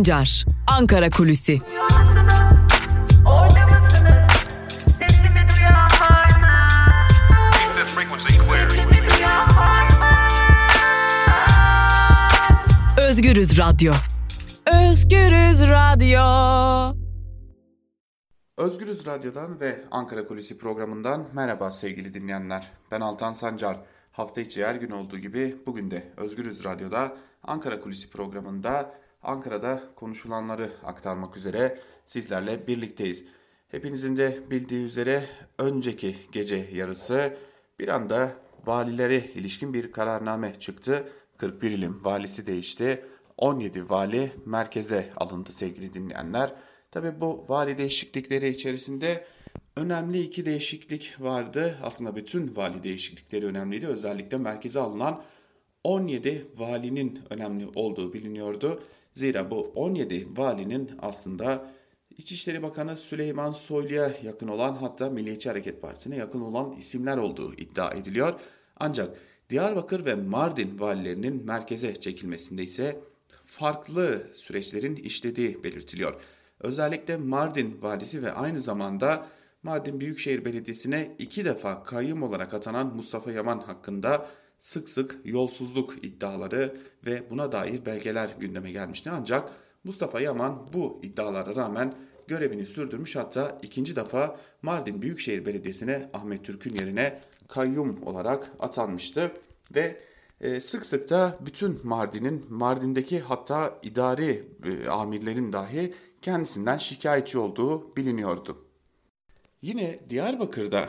Sancar, Ankara Kulüsi. Özgürüz Radyo. Özgürüz Radyo. Özgürüz Radyo'dan ve Ankara Kulisi programından merhaba sevgili dinleyenler. Ben Altan Sancar. Hafta içi her gün olduğu gibi bugün de Özgürüz Radyo'da Ankara Kulisi programında Ankara'da konuşulanları aktarmak üzere sizlerle birlikteyiz. Hepinizin de bildiği üzere önceki gece yarısı bir anda valilere ilişkin bir kararname çıktı. 41 ilim valisi değişti. 17 vali merkeze alındı sevgili dinleyenler. Tabi bu vali değişiklikleri içerisinde önemli iki değişiklik vardı. Aslında bütün vali değişiklikleri önemliydi. Özellikle merkeze alınan 17 valinin önemli olduğu biliniyordu. Zira bu 17 valinin aslında İçişleri Bakanı Süleyman Soylu'ya yakın olan hatta Milliyetçi Hareket Partisi'ne yakın olan isimler olduğu iddia ediliyor. Ancak Diyarbakır ve Mardin valilerinin merkeze çekilmesinde ise farklı süreçlerin işlediği belirtiliyor. Özellikle Mardin valisi ve aynı zamanda Mardin Büyükşehir Belediyesi'ne iki defa kayyum olarak atanan Mustafa Yaman hakkında sık sık yolsuzluk iddiaları ve buna dair belgeler gündeme gelmişti. Ancak Mustafa Yaman bu iddialara rağmen görevini sürdürmüş hatta ikinci defa Mardin Büyükşehir Belediyesi'ne Ahmet Türk'ün yerine kayyum olarak atanmıştı ve e, sık sık da bütün Mardin'in Mardin'deki hatta idari e, amirlerin dahi kendisinden şikayetçi olduğu biliniyordu. Yine Diyarbakır'da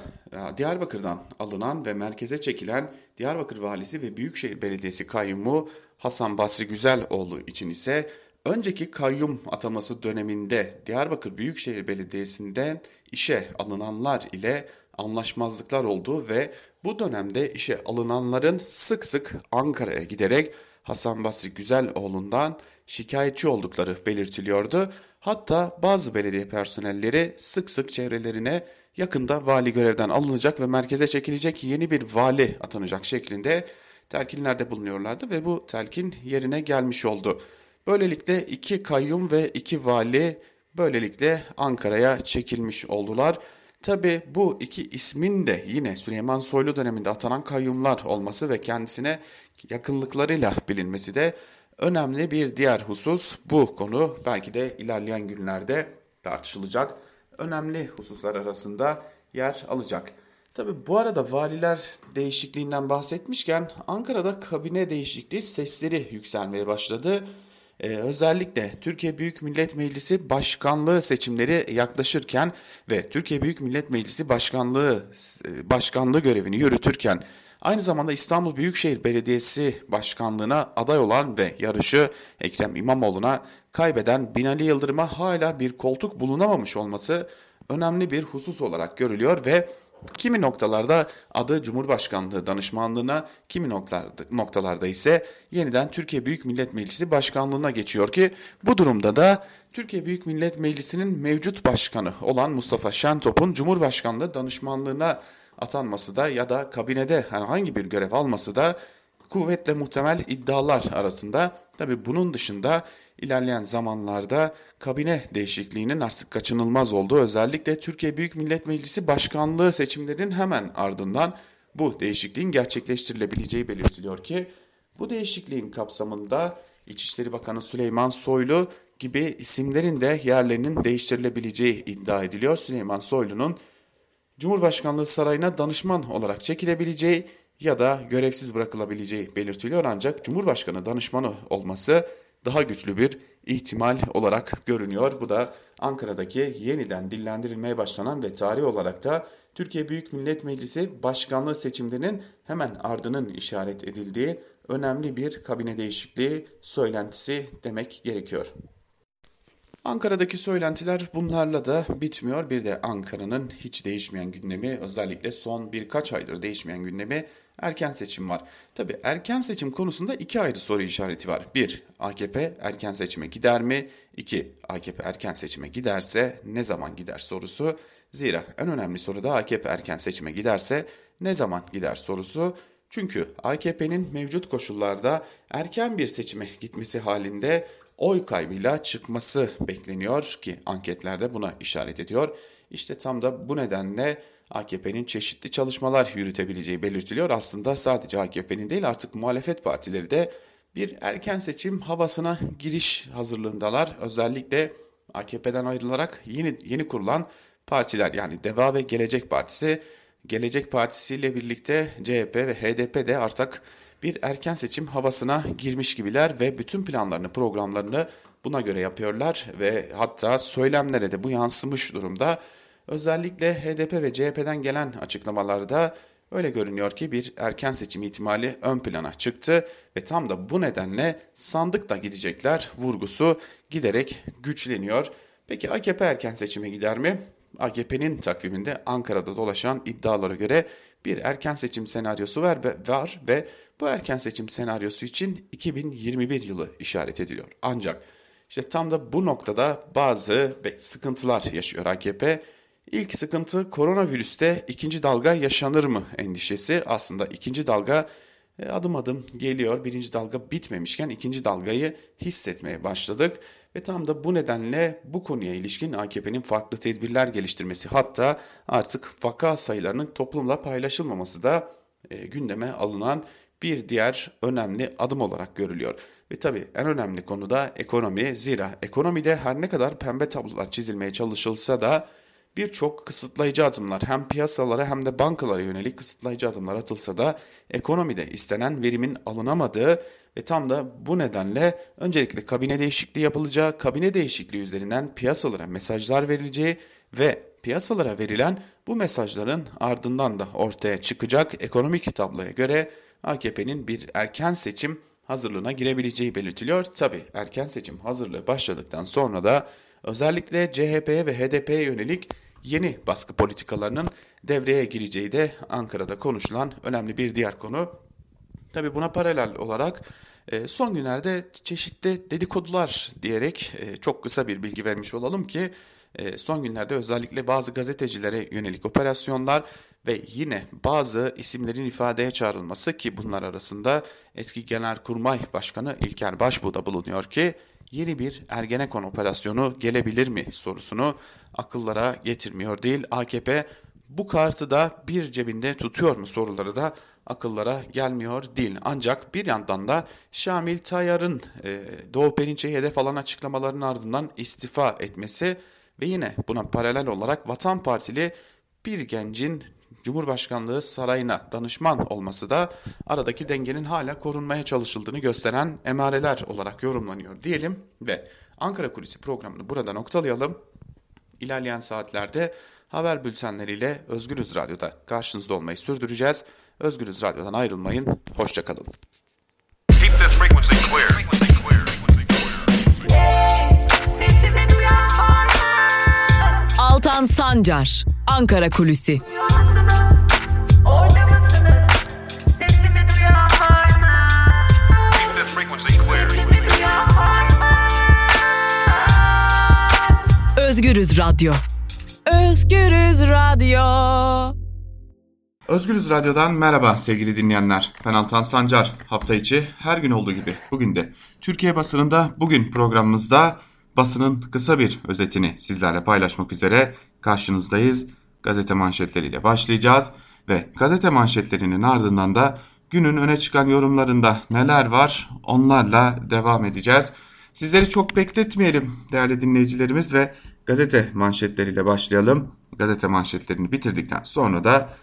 Diyarbakır'dan alınan ve merkeze çekilen Diyarbakır Valisi ve Büyükşehir Belediyesi kayyumu Hasan Basri Güzeloğlu için ise önceki kayyum ataması döneminde Diyarbakır Büyükşehir Belediyesi'nden işe alınanlar ile anlaşmazlıklar olduğu ve bu dönemde işe alınanların sık sık Ankara'ya giderek Hasan Basri Güzeloğlu'ndan şikayetçi oldukları belirtiliyordu. Hatta bazı belediye personelleri sık sık çevrelerine yakında vali görevden alınacak ve merkeze çekilecek yeni bir vali atanacak şeklinde telkinlerde bulunuyorlardı ve bu telkin yerine gelmiş oldu. Böylelikle iki kayyum ve iki vali böylelikle Ankara'ya çekilmiş oldular. Tabi bu iki ismin de yine Süleyman Soylu döneminde atanan kayyumlar olması ve kendisine yakınlıklarıyla bilinmesi de önemli bir diğer husus. Bu konu belki de ilerleyen günlerde tartışılacak önemli hususlar arasında yer alacak. Tabi bu arada valiler değişikliğinden bahsetmişken Ankara'da kabine değişikliği sesleri yükselmeye başladı. Ee, özellikle Türkiye Büyük Millet Meclisi başkanlığı seçimleri yaklaşırken ve Türkiye Büyük Millet Meclisi başkanlığı e, başkanlığı görevini yürütürken aynı zamanda İstanbul Büyükşehir Belediyesi başkanlığına aday olan ve yarışı Ekrem İmamoğlu'na kaybeden Binali Yıldırım'a hala bir koltuk bulunamamış olması önemli bir husus olarak görülüyor ve Kimi noktalarda adı Cumhurbaşkanlığı danışmanlığına, kimi noktalarda, noktalarda ise yeniden Türkiye Büyük Millet Meclisi başkanlığına geçiyor ki bu durumda da Türkiye Büyük Millet Meclisi'nin mevcut başkanı olan Mustafa Şentop'un Cumhurbaşkanlığı danışmanlığına atanması da ya da kabinede herhangi bir görev alması da kuvvetle muhtemel iddialar arasında. Tabi bunun dışında ilerleyen zamanlarda kabine değişikliğinin artık kaçınılmaz olduğu özellikle Türkiye Büyük Millet Meclisi başkanlığı seçimlerinin hemen ardından bu değişikliğin gerçekleştirilebileceği belirtiliyor ki bu değişikliğin kapsamında İçişleri Bakanı Süleyman Soylu gibi isimlerin de yerlerinin değiştirilebileceği iddia ediliyor. Süleyman Soylu'nun Cumhurbaşkanlığı sarayına danışman olarak çekilebileceği ya da görevsiz bırakılabileceği belirtiliyor ancak Cumhurbaşkanı danışmanı olması daha güçlü bir ihtimal olarak görünüyor. Bu da Ankara'daki yeniden dillendirilmeye başlanan ve tarih olarak da Türkiye Büyük Millet Meclisi başkanlığı seçimlerinin hemen ardının işaret edildiği önemli bir kabine değişikliği söylentisi demek gerekiyor. Ankara'daki söylentiler bunlarla da bitmiyor. Bir de Ankara'nın hiç değişmeyen gündemi özellikle son birkaç aydır değişmeyen gündemi erken seçim var. Tabi erken seçim konusunda iki ayrı soru işareti var. Bir, AKP erken seçime gider mi? İki, AKP erken seçime giderse ne zaman gider sorusu. Zira en önemli soru da AKP erken seçime giderse ne zaman gider sorusu. Çünkü AKP'nin mevcut koşullarda erken bir seçime gitmesi halinde oy kaybıyla çıkması bekleniyor ki anketlerde buna işaret ediyor. İşte tam da bu nedenle AKP'nin çeşitli çalışmalar yürütebileceği belirtiliyor. Aslında sadece AKP'nin değil artık muhalefet partileri de bir erken seçim havasına giriş hazırlığındalar. Özellikle AKP'den ayrılarak yeni yeni kurulan partiler yani Deva ve Gelecek Partisi, Gelecek Partisi ile birlikte CHP ve HDP de artık bir erken seçim havasına girmiş gibiler ve bütün planlarını, programlarını buna göre yapıyorlar ve hatta söylemlere de bu yansımış durumda. Özellikle HDP ve CHP'den gelen açıklamalarda öyle görünüyor ki bir erken seçim ihtimali ön plana çıktı ve tam da bu nedenle sandıkta gidecekler vurgusu giderek güçleniyor. Peki AKP erken seçime gider mi? AKP'nin takviminde Ankara'da dolaşan iddialara göre bir erken seçim senaryosu var ve, var ve bu erken seçim senaryosu için 2021 yılı işaret ediliyor. Ancak işte tam da bu noktada bazı sıkıntılar yaşıyor AKP. İlk sıkıntı koronavirüste ikinci dalga yaşanır mı endişesi. Aslında ikinci dalga e, adım adım geliyor. Birinci dalga bitmemişken ikinci dalgayı hissetmeye başladık. Ve tam da bu nedenle bu konuya ilişkin AKP'nin farklı tedbirler geliştirmesi hatta artık vaka sayılarının toplumla paylaşılmaması da e, gündeme alınan bir diğer önemli adım olarak görülüyor. Ve tabii en önemli konu da ekonomi. Zira ekonomide her ne kadar pembe tablolar çizilmeye çalışılsa da birçok kısıtlayıcı adımlar hem piyasalara hem de bankalara yönelik kısıtlayıcı adımlar atılsa da ekonomide istenen verimin alınamadığı ve tam da bu nedenle öncelikle kabine değişikliği yapılacağı, kabine değişikliği üzerinden piyasalara mesajlar verileceği ve piyasalara verilen bu mesajların ardından da ortaya çıkacak ekonomik tabloya göre AKP'nin bir erken seçim hazırlığına girebileceği belirtiliyor. Tabi erken seçim hazırlığı başladıktan sonra da özellikle CHP'ye ve HDP'ye yönelik yeni baskı politikalarının devreye gireceği de Ankara'da konuşulan önemli bir diğer konu. Tabi buna paralel olarak e, son günlerde çeşitli dedikodular diyerek e, çok kısa bir bilgi vermiş olalım ki e, son günlerde özellikle bazı gazetecilere yönelik operasyonlar ve yine bazı isimlerin ifadeye çağrılması ki bunlar arasında eski Genelkurmay Başkanı İlker Başbuğ da bulunuyor ki yeni bir Ergenekon operasyonu gelebilir mi sorusunu akıllara getirmiyor değil. AKP bu kartı da bir cebinde tutuyor mu soruları da akıllara gelmiyor değil. Ancak bir yandan da Şamil Tayyar'ın e, Doğu Perinçe'yi hedef alan açıklamalarının ardından istifa etmesi ve yine buna paralel olarak Vatan Partili bir gencin Cumhurbaşkanlığı sarayına danışman olması da aradaki dengenin hala korunmaya çalışıldığını gösteren emareler olarak yorumlanıyor diyelim ve Ankara Kulisi programını burada noktalayalım. İlerleyen saatlerde haber bültenleriyle Özgürüz Radyo'da karşınızda olmayı sürdüreceğiz. Özgürüz Radyo'dan ayrılmayın. Hoşçakalın. Altan Sancar, Ankara Kulüsi. Özgürüz Radyo. Özgürüz Radyo. Özgürüz Radyo'dan merhaba sevgili dinleyenler. Ben Altan Sancar. Hafta içi her gün olduğu gibi bugün de Türkiye basınında bugün programımızda basının kısa bir özetini sizlerle paylaşmak üzere karşınızdayız. Gazete manşetleriyle başlayacağız ve gazete manşetlerinin ardından da günün öne çıkan yorumlarında neler var onlarla devam edeceğiz. Sizleri çok bekletmeyelim değerli dinleyicilerimiz ve gazete manşetleriyle başlayalım. Gazete manşetlerini bitirdikten sonra da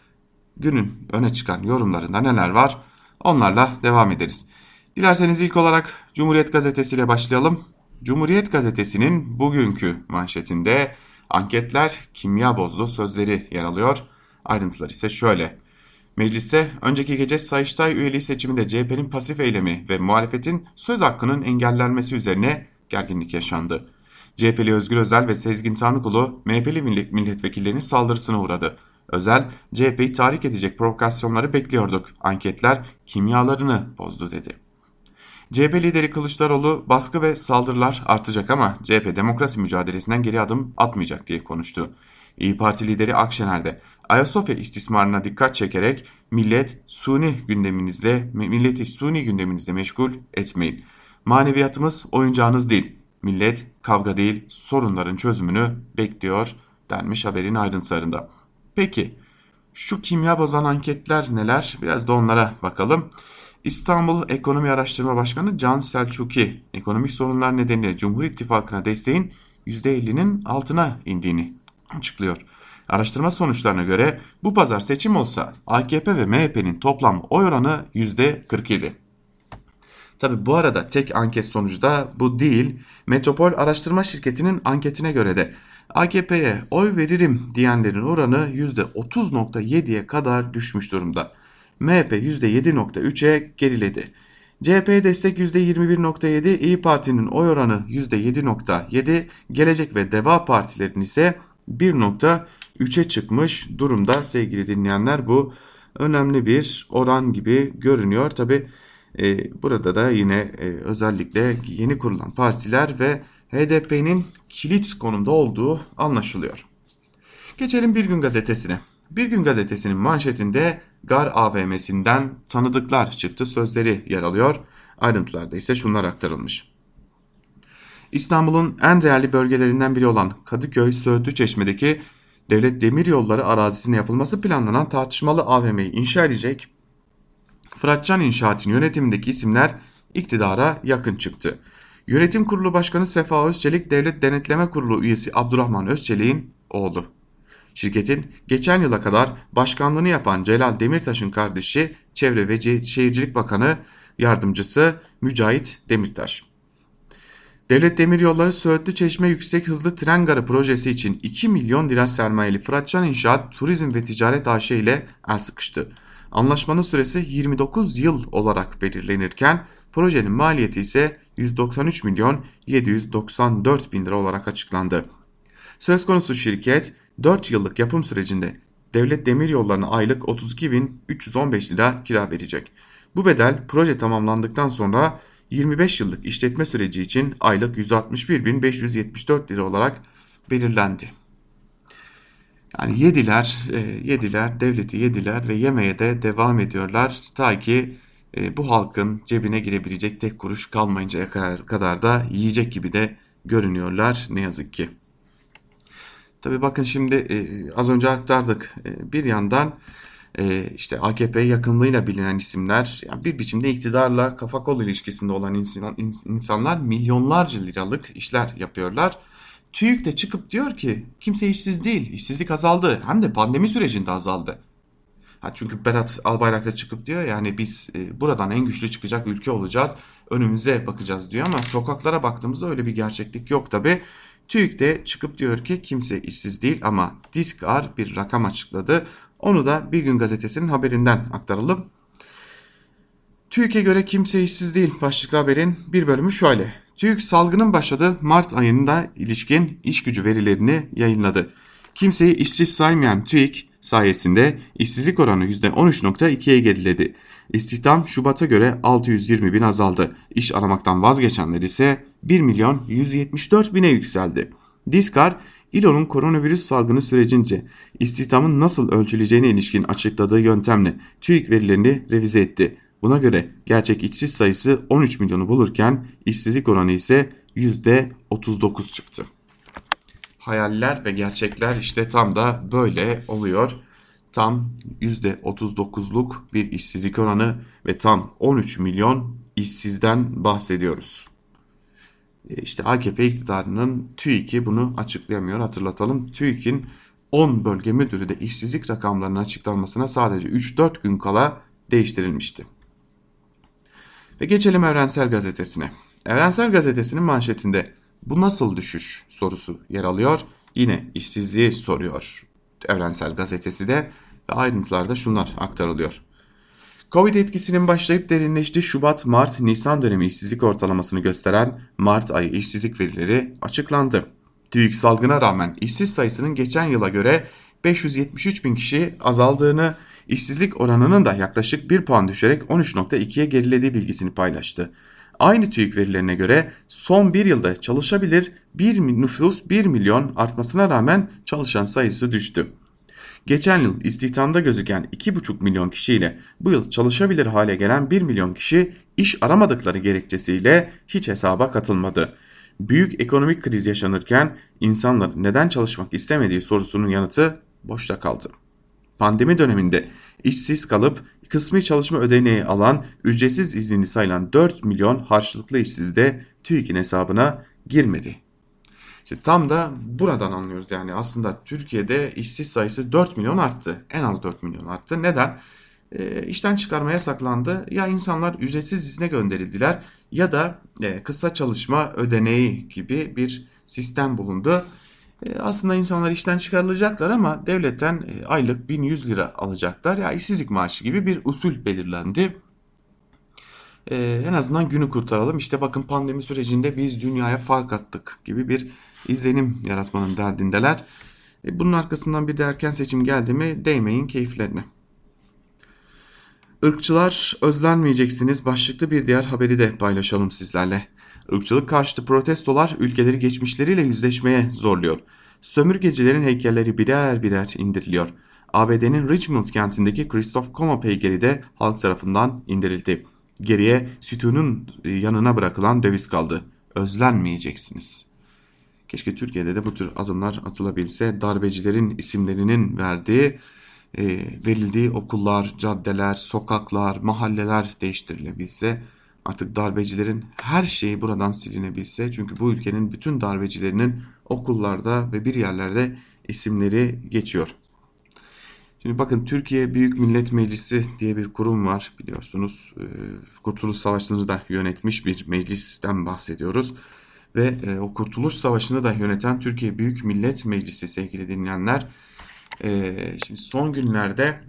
günün öne çıkan yorumlarında neler var onlarla devam ederiz. Dilerseniz ilk olarak Cumhuriyet Gazetesi ile başlayalım. Cumhuriyet Gazetesi'nin bugünkü manşetinde anketler kimya bozdu sözleri yer alıyor. Ayrıntılar ise şöyle. Mecliste önceki gece Sayıştay üyeliği seçiminde CHP'nin pasif eylemi ve muhalefetin söz hakkının engellenmesi üzerine gerginlik yaşandı. CHP'li Özgür Özel ve Sezgin Tanrıkulu MHP'li milletvekillerinin saldırısına uğradı. Özel, CHP'yi tahrik edecek provokasyonları bekliyorduk. Anketler kimyalarını bozdu dedi. CHP lideri Kılıçdaroğlu baskı ve saldırılar artacak ama CHP demokrasi mücadelesinden geri adım atmayacak diye konuştu. İyi Parti lideri Akşener de Ayasofya istismarına dikkat çekerek millet suni gündeminizle milleti suni gündeminizle meşgul etmeyin. Maneviyatımız oyuncağınız değil. Millet kavga değil sorunların çözümünü bekliyor denmiş haberin ayrıntılarında. Peki şu kimya bozan anketler neler? Biraz da onlara bakalım. İstanbul Ekonomi Araştırma Başkanı Can Selçuki ekonomik sorunlar nedeniyle Cumhur İttifakı'na desteğin %50'nin altına indiğini açıklıyor. Araştırma sonuçlarına göre bu pazar seçim olsa AKP ve MHP'nin toplam oy oranı %47. Tabi bu arada tek anket sonucu da bu değil. Metropol Araştırma Şirketi'nin anketine göre de AKP'ye oy veririm diyenlerin oranı %30.7'ye kadar düşmüş durumda. MHP %7.3'e geriledi. CHP'ye destek %21.7, İyi Parti'nin oy oranı %7.7, Gelecek ve Deva Partilerin ise 1.3'e çıkmış durumda sevgili dinleyenler. Bu önemli bir oran gibi görünüyor. Tabi e, burada da yine e, özellikle yeni kurulan partiler ve HDP'nin kilit konumda olduğu anlaşılıyor. Geçelim Bir Gün Gazetesi'ne. Bir Gün Gazetesi'nin manşetinde Gar AVM'sinden tanıdıklar çıktı sözleri yer alıyor. Ayrıntılarda ise şunlar aktarılmış. İstanbul'un en değerli bölgelerinden biri olan Kadıköy Söğütlü Çeşme'deki Devlet Demiryolları arazisine yapılması planlanan tartışmalı AVM'yi inşa edecek Fıratcan İnşaat'ın yönetimindeki isimler iktidara yakın çıktı. Yönetim Kurulu Başkanı Sefa Özçelik, Devlet Denetleme Kurulu üyesi Abdurrahman Özçelik'in oğlu. Şirketin geçen yıla kadar başkanlığını yapan Celal Demirtaş'ın kardeşi Çevre ve Şehircilik Bakanı Yardımcısı Mücahit Demirtaş. Devlet Demiryolları Söğütlü Çeşme Yüksek Hızlı Tren Garı projesi için 2 milyon lira sermayeli Fıratcan İnşaat Turizm ve Ticaret AŞ ile el sıkıştı. Anlaşmanın süresi 29 yıl olarak belirlenirken projenin maliyeti ise 193 milyon 794 bin lira olarak açıklandı. Söz konusu şirket 4 yıllık yapım sürecinde devlet demir yollarına aylık 32.315 lira kira verecek. Bu bedel proje tamamlandıktan sonra 25 yıllık işletme süreci için aylık 161.574 lira olarak belirlendi. Yani yediler, e, yediler, devleti yediler ve yemeye de devam ediyorlar. Ta ki e, bu halkın cebine girebilecek tek kuruş kalmayıncaya kadar, da yiyecek gibi de görünüyorlar ne yazık ki. Tabi bakın şimdi e, az önce aktardık. E, bir yandan e, işte AKP yakınlığıyla bilinen isimler yani bir biçimde iktidarla kafa kol ilişkisinde olan insan, insanlar milyonlarca liralık işler yapıyorlar. TÜİK de çıkıp diyor ki kimse işsiz değil, işsizlik azaldı hem de pandemi sürecinde azaldı. Ha çünkü Berat Albayrak da çıkıp diyor yani biz e, buradan en güçlü çıkacak ülke olacağız, önümüze bakacağız diyor ama sokaklara baktığımızda öyle bir gerçeklik yok tabi. TÜİK de çıkıp diyor ki kimse işsiz değil ama Diskar bir rakam açıkladı. Onu da Bir Gün Gazetesi'nin haberinden aktaralım. TÜİK'e göre kimse işsiz değil başlıklı haberin bir bölümü şöyle. TÜİK salgının başladığı Mart ayında ilişkin iş gücü verilerini yayınladı. Kimseyi işsiz saymayan TÜİK sayesinde işsizlik oranı %13.2'ye geriledi. İstihdam Şubat'a göre 620 bin azaldı. İş aramaktan vazgeçenler ise 1 milyon 174 bine yükseldi. Diskar, İLO'nun koronavirüs salgını sürecince istihdamın nasıl ölçüleceğine ilişkin açıkladığı yöntemle TÜİK verilerini revize etti. Buna göre gerçek işsiz sayısı 13 milyonu bulurken işsizlik oranı ise %39 çıktı. Hayaller ve gerçekler işte tam da böyle oluyor. Tam %39'luk bir işsizlik oranı ve tam 13 milyon işsizden bahsediyoruz. E, işte AKP iktidarının TÜİK'i bunu açıklayamıyor hatırlatalım. TÜİK'in 10 bölge müdürü de işsizlik rakamlarının açıklanmasına sadece 3-4 gün kala değiştirilmişti. Ve geçelim Evrensel Gazetesi'ne. Evrensel Gazetesi'nin manşetinde bu nasıl düşüş sorusu yer alıyor. Yine işsizliği soruyor Evrensel Gazetesi de ve ayrıntılarda şunlar aktarılıyor. Covid etkisinin başlayıp derinleştiği Şubat, Mart, Nisan dönemi işsizlik ortalamasını gösteren Mart ayı işsizlik verileri açıklandı. TÜİK salgına rağmen işsiz sayısının geçen yıla göre 573 bin kişi azaldığını, işsizlik oranının da yaklaşık 1 puan düşerek 13.2'ye gerilediği bilgisini paylaştı. Aynı TÜİK verilerine göre son bir yılda çalışabilir bir nüfus 1 milyon artmasına rağmen çalışan sayısı düştü. Geçen yıl istihdamda gözüken 2,5 milyon kişiyle bu yıl çalışabilir hale gelen 1 milyon kişi iş aramadıkları gerekçesiyle hiç hesaba katılmadı. Büyük ekonomik kriz yaşanırken insanlar neden çalışmak istemediği sorusunun yanıtı boşta kaldı. Pandemi döneminde işsiz kalıp kısmi çalışma ödeneği alan ücretsiz izinli sayılan 4 milyon harçlıklı işsiz de TÜİK'in hesabına girmedi. İşte tam da buradan anlıyoruz yani aslında Türkiye'de işsiz sayısı 4 milyon arttı. En az 4 milyon arttı. Neden? E, işten çıkarma yasaklandı. Ya insanlar ücretsiz izne gönderildiler ya da e, kısa çalışma ödeneği gibi bir sistem bulundu. E, aslında insanlar işten çıkarılacaklar ama devletten e, aylık 1100 lira alacaklar. Ya işsizlik maaşı gibi bir usul belirlendi. E, en azından günü kurtaralım. İşte bakın pandemi sürecinde biz dünyaya fark attık gibi bir izlenim yaratmanın derdindeler. E, bunun arkasından bir de erken seçim geldi mi değmeyin keyiflerine. Irkçılar özlenmeyeceksiniz başlıklı bir diğer haberi de paylaşalım sizlerle. Irkçılık karşıtı protestolar ülkeleri geçmişleriyle yüzleşmeye zorluyor. Sömürgecilerin heykelleri birer birer indiriliyor. ABD'nin Richmond kentindeki Christoph Kolomb heykeli de halk tarafından indirildi. Geriye sütunun yanına bırakılan döviz kaldı. Özlenmeyeceksiniz. Keşke Türkiye'de de bu tür adımlar atılabilse darbecilerin isimlerinin verdiği e, verildiği okullar, caddeler, sokaklar, mahalleler değiştirilebilse artık darbecilerin her şeyi buradan silinebilse çünkü bu ülkenin bütün darbecilerinin okullarda ve bir yerlerde isimleri geçiyor. Şimdi bakın Türkiye Büyük Millet Meclisi diye bir kurum var biliyorsunuz. E, Kurtuluş Savaşı'nı da yönetmiş bir meclisten bahsediyoruz. Ve e, o Kurtuluş Savaşı'nı da yöneten Türkiye Büyük Millet Meclisi sevgili dinleyenler e, şimdi son günlerde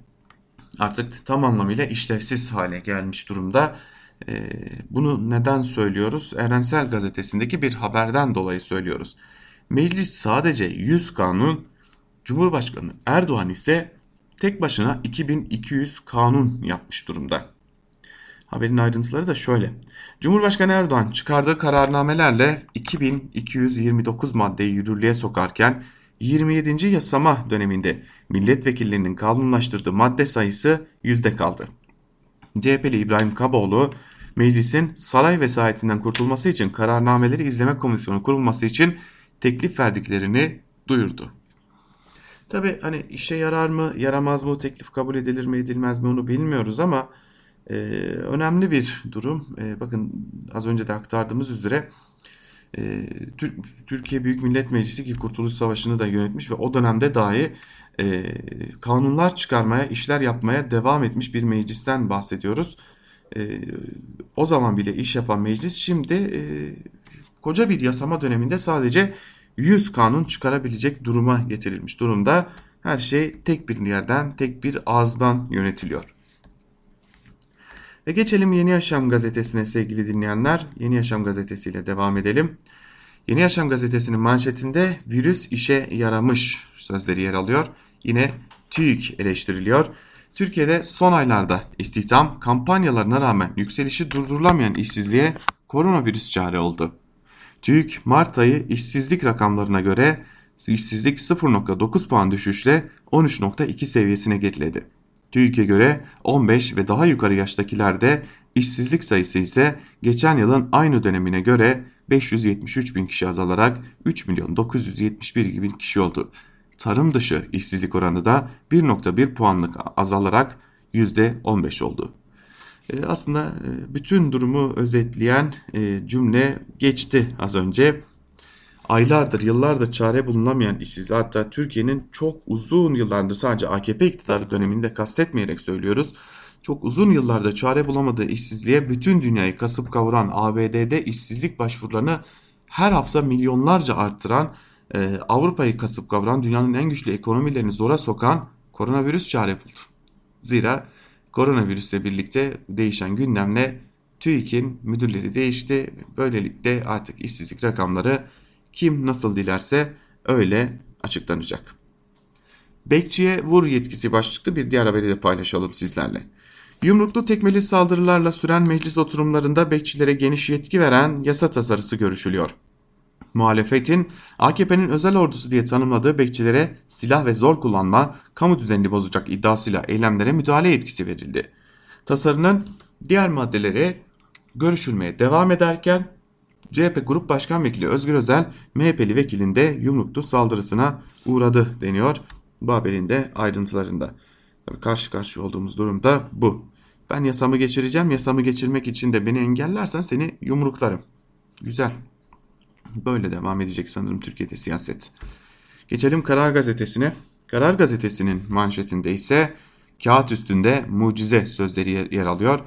artık tam anlamıyla işlevsiz hale gelmiş durumda. E, bunu neden söylüyoruz? Evrensel Gazetesi'ndeki bir haberden dolayı söylüyoruz. Meclis sadece 100 kanun, Cumhurbaşkanı Erdoğan ise tek başına 2200 kanun yapmış durumda. Haberin ayrıntıları da şöyle. Cumhurbaşkanı Erdoğan çıkardığı kararnamelerle 2229 maddeyi yürürlüğe sokarken 27. yasama döneminde milletvekillerinin kanunlaştırdığı madde sayısı yüzde kaldı. CHP'li İbrahim Kaboğlu meclisin saray vesayetinden kurtulması için kararnameleri izleme komisyonu kurulması için teklif verdiklerini duyurdu. Tabi hani işe yarar mı yaramaz mı teklif kabul edilir mi edilmez mi onu bilmiyoruz ama e, önemli bir durum. E, bakın az önce de aktardığımız üzere e, Türkiye Büyük Millet Meclisi ki Kurtuluş Savaşı'nı da yönetmiş ve o dönemde dahi e, kanunlar çıkarmaya, işler yapmaya devam etmiş bir meclisten bahsediyoruz. E, o zaman bile iş yapan meclis şimdi e, koca bir yasama döneminde sadece 100 kanun çıkarabilecek duruma getirilmiş durumda. Her şey tek bir yerden, tek bir ağızdan yönetiliyor. Ve geçelim Yeni Yaşam gazetesine sevgili dinleyenler. Yeni Yaşam gazetesiyle devam edelim. Yeni Yaşam gazetesinin manşetinde virüs işe yaramış sözleri yer alıyor. Yine TÜİK eleştiriliyor. Türkiye'de son aylarda istihdam kampanyalarına rağmen yükselişi durdurulamayan işsizliğe koronavirüs çare oldu. TÜİK Mart ayı işsizlik rakamlarına göre işsizlik 0.9 puan düşüşle 13.2 seviyesine geriledi. TÜİK'e göre 15 ve daha yukarı yaştakilerde işsizlik sayısı ise geçen yılın aynı dönemine göre 573 bin kişi azalarak 3 milyon 971 bin kişi oldu. Tarım dışı işsizlik oranı da 1.1 puanlık azalarak %15 oldu. E, aslında e, bütün durumu özetleyen e, cümle geçti az önce aylardır, yıllardır çare bulunamayan işsizliği hatta Türkiye'nin çok uzun yıllardır sadece AKP iktidarı döneminde kastetmeyerek söylüyoruz. Çok uzun yıllarda çare bulamadığı işsizliğe bütün dünyayı kasıp kavuran ABD'de işsizlik başvurularını her hafta milyonlarca arttıran, e, Avrupa'yı kasıp kavuran, dünyanın en güçlü ekonomilerini zora sokan koronavirüs çare buldu. Zira koronavirüsle birlikte değişen gündemle TÜİK'in müdürleri değişti. Böylelikle artık işsizlik rakamları kim nasıl dilerse öyle açıklanacak. Bekçiye vur yetkisi başlıklı bir diğer haberi de paylaşalım sizlerle. Yumruklu tekmeli saldırılarla süren meclis oturumlarında bekçilere geniş yetki veren yasa tasarısı görüşülüyor. Muhalefetin AKP'nin özel ordusu diye tanımladığı bekçilere silah ve zor kullanma, kamu düzenini bozacak iddiasıyla eylemlere müdahale yetkisi verildi. Tasarının diğer maddeleri görüşülmeye devam ederken CHP Grup Başkan Vekili Özgür Özel MHP'li vekilin de yumruklu saldırısına uğradı deniyor bu haberin de ayrıntılarında. Tabii karşı karşı olduğumuz durumda bu. Ben yasamı geçireceğim. Yasamı geçirmek için de beni engellersen seni yumruklarım. Güzel. Böyle devam edecek sanırım Türkiye'de siyaset. Geçelim Karar Gazetesi'ne. Karar Gazetesi'nin manşetinde ise kağıt üstünde mucize sözleri yer alıyor.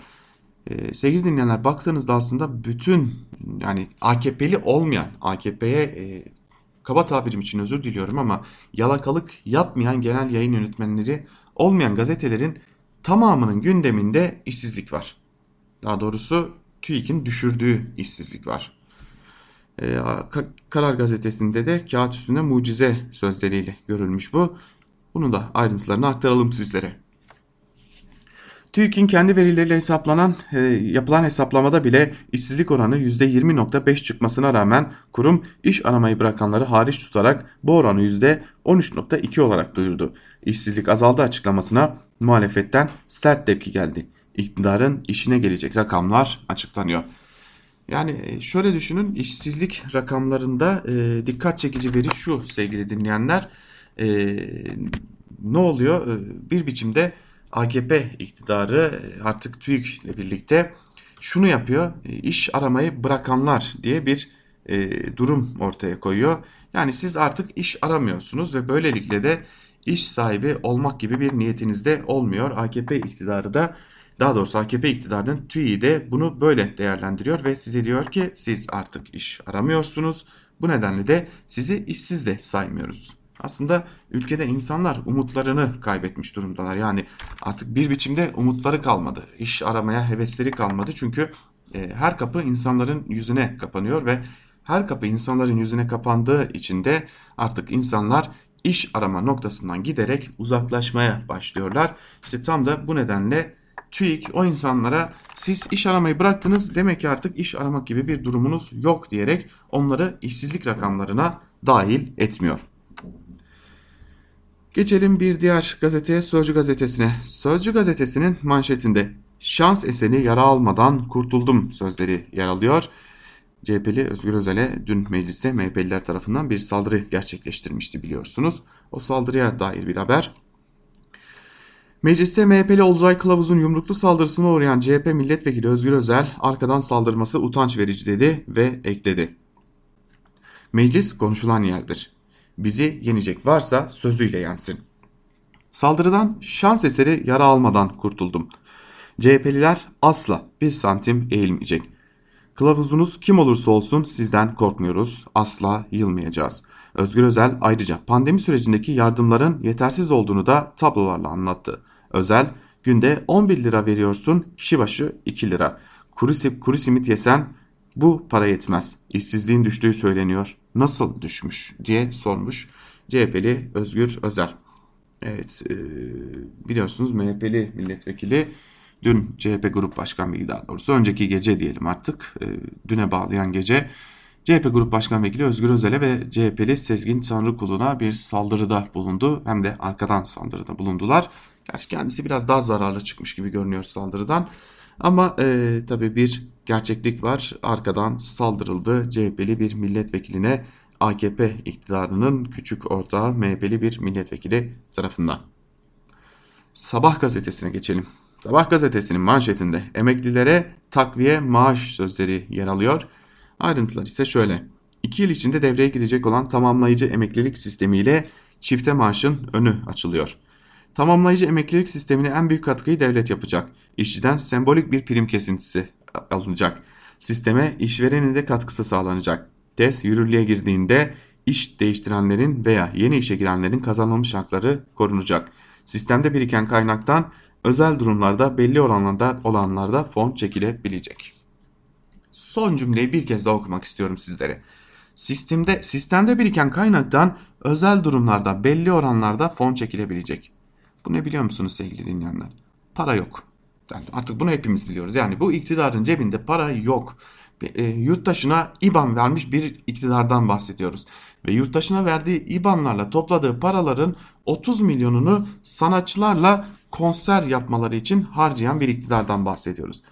Ee, sevgili dinleyenler baktığınızda aslında bütün yani AKP'li olmayan AKP'ye e, kaba tabirim için özür diliyorum ama yalakalık yapmayan genel yayın yönetmenleri olmayan gazetelerin tamamının gündeminde işsizlik var. Daha doğrusu TÜİK'in düşürdüğü işsizlik var. Ee, Karar gazetesinde de kağıt üstünde mucize sözleriyle görülmüş bu. Bunu da ayrıntılarını aktaralım sizlere. TÜİK'in kendi verileriyle hesaplanan e, yapılan hesaplamada bile işsizlik oranı %20.5 çıkmasına rağmen kurum iş aramayı bırakanları hariç tutarak bu oranı %13.2 olarak duyurdu. İşsizlik azaldı açıklamasına muhalefetten sert tepki geldi. İktidarın işine gelecek rakamlar açıklanıyor. Yani e, şöyle düşünün işsizlik rakamlarında e, dikkat çekici veri şu sevgili dinleyenler. E, ne oluyor? E, bir biçimde AKP iktidarı e, artık TÜİK ile birlikte şunu yapıyor. E, iş aramayı bırakanlar diye bir e, durum ortaya koyuyor. Yani siz artık iş aramıyorsunuz ve böylelikle de iş sahibi olmak gibi bir niyetinizde olmuyor. AKP iktidarı da daha doğrusu AKP iktidarının TÜİ de bunu böyle değerlendiriyor ve size diyor ki siz artık iş aramıyorsunuz. Bu nedenle de sizi işsiz de saymıyoruz. Aslında ülkede insanlar umutlarını kaybetmiş durumdalar. Yani artık bir biçimde umutları kalmadı. İş aramaya hevesleri kalmadı. Çünkü e, her kapı insanların yüzüne kapanıyor ve her kapı insanların yüzüne kapandığı için de artık insanlar iş arama noktasından giderek uzaklaşmaya başlıyorlar. İşte tam da bu nedenle TÜİK o insanlara siz iş aramayı bıraktınız demek ki artık iş aramak gibi bir durumunuz yok diyerek onları işsizlik rakamlarına dahil etmiyor. Geçelim bir diğer gazeteye Sözcü gazetesine. Sözcü gazetesinin manşetinde şans eseri yara almadan kurtuldum sözleri yer alıyor. CHP'li Özgür Özel'e dün mecliste MHP'liler tarafından bir saldırı gerçekleştirmişti biliyorsunuz. O saldırıya dair bir haber. Mecliste MHP'li Olcay Kılavuz'un yumruklu saldırısına uğrayan CHP milletvekili Özgür Özel arkadan saldırması utanç verici dedi ve ekledi. Meclis konuşulan yerdir. Bizi yenecek varsa sözüyle yensin. Saldırıdan şans eseri yara almadan kurtuldum. CHP'liler asla bir santim eğilmeyecek. Kılavuzunuz kim olursa olsun sizden korkmuyoruz, asla yılmayacağız. Özgür Özel ayrıca pandemi sürecindeki yardımların yetersiz olduğunu da tablolarla anlattı. Özel, günde 11 lira veriyorsun, kişi başı 2 lira. Kuru, kuru simit yesen bu para yetmez. İşsizliğin düştüğü söyleniyor. Nasıl düşmüş diye sormuş CHP'li Özgür Özel. Evet e, biliyorsunuz MHP'li milletvekili dün CHP Grup Başkan Vekili daha doğrusu önceki gece diyelim artık e, düne bağlayan gece CHP Grup Başkan Vekili Özgür Özel'e ve CHP'li Sezgin Tanrıkulu'na bir saldırıda bulundu. Hem de arkadan saldırıda bulundular. Gerçi kendisi biraz daha zararlı çıkmış gibi görünüyor saldırıdan. Ama e, tabii bir gerçeklik var. Arkadan saldırıldı CHP'li bir milletvekiline AKP iktidarının küçük ortağı MHP'li bir milletvekili tarafından. Sabah gazetesine geçelim. Sabah gazetesinin manşetinde emeklilere takviye maaş sözleri yer alıyor. Ayrıntılar ise şöyle. 2 yıl içinde devreye girecek olan tamamlayıcı emeklilik sistemiyle çifte maaşın önü açılıyor. Tamamlayıcı emeklilik sistemine en büyük katkıyı devlet yapacak. İşçiden sembolik bir prim kesintisi alınacak. Sisteme işverenin de katkısı sağlanacak. TES yürürlüğe girdiğinde iş değiştirenlerin veya yeni işe girenlerin kazanılmış hakları korunacak. Sistemde biriken kaynaktan özel durumlarda belli oranlarda olanlarda fon çekilebilecek. Son cümleyi bir kez daha okumak istiyorum sizlere. Sistemde sistemde biriken kaynaktan özel durumlarda belli oranlarda fon çekilebilecek. Bu ne biliyor musunuz sevgili dinleyenler? Para yok. Yani artık bunu hepimiz biliyoruz. Yani bu iktidarın cebinde para yok. E, yurttaşına IBAN vermiş bir iktidardan bahsediyoruz. Ve yurttaşına verdiği IBAN'larla topladığı paraların 30 milyonunu sanatçılarla konser yapmaları için harcayan bir iktidardan bahsediyoruz.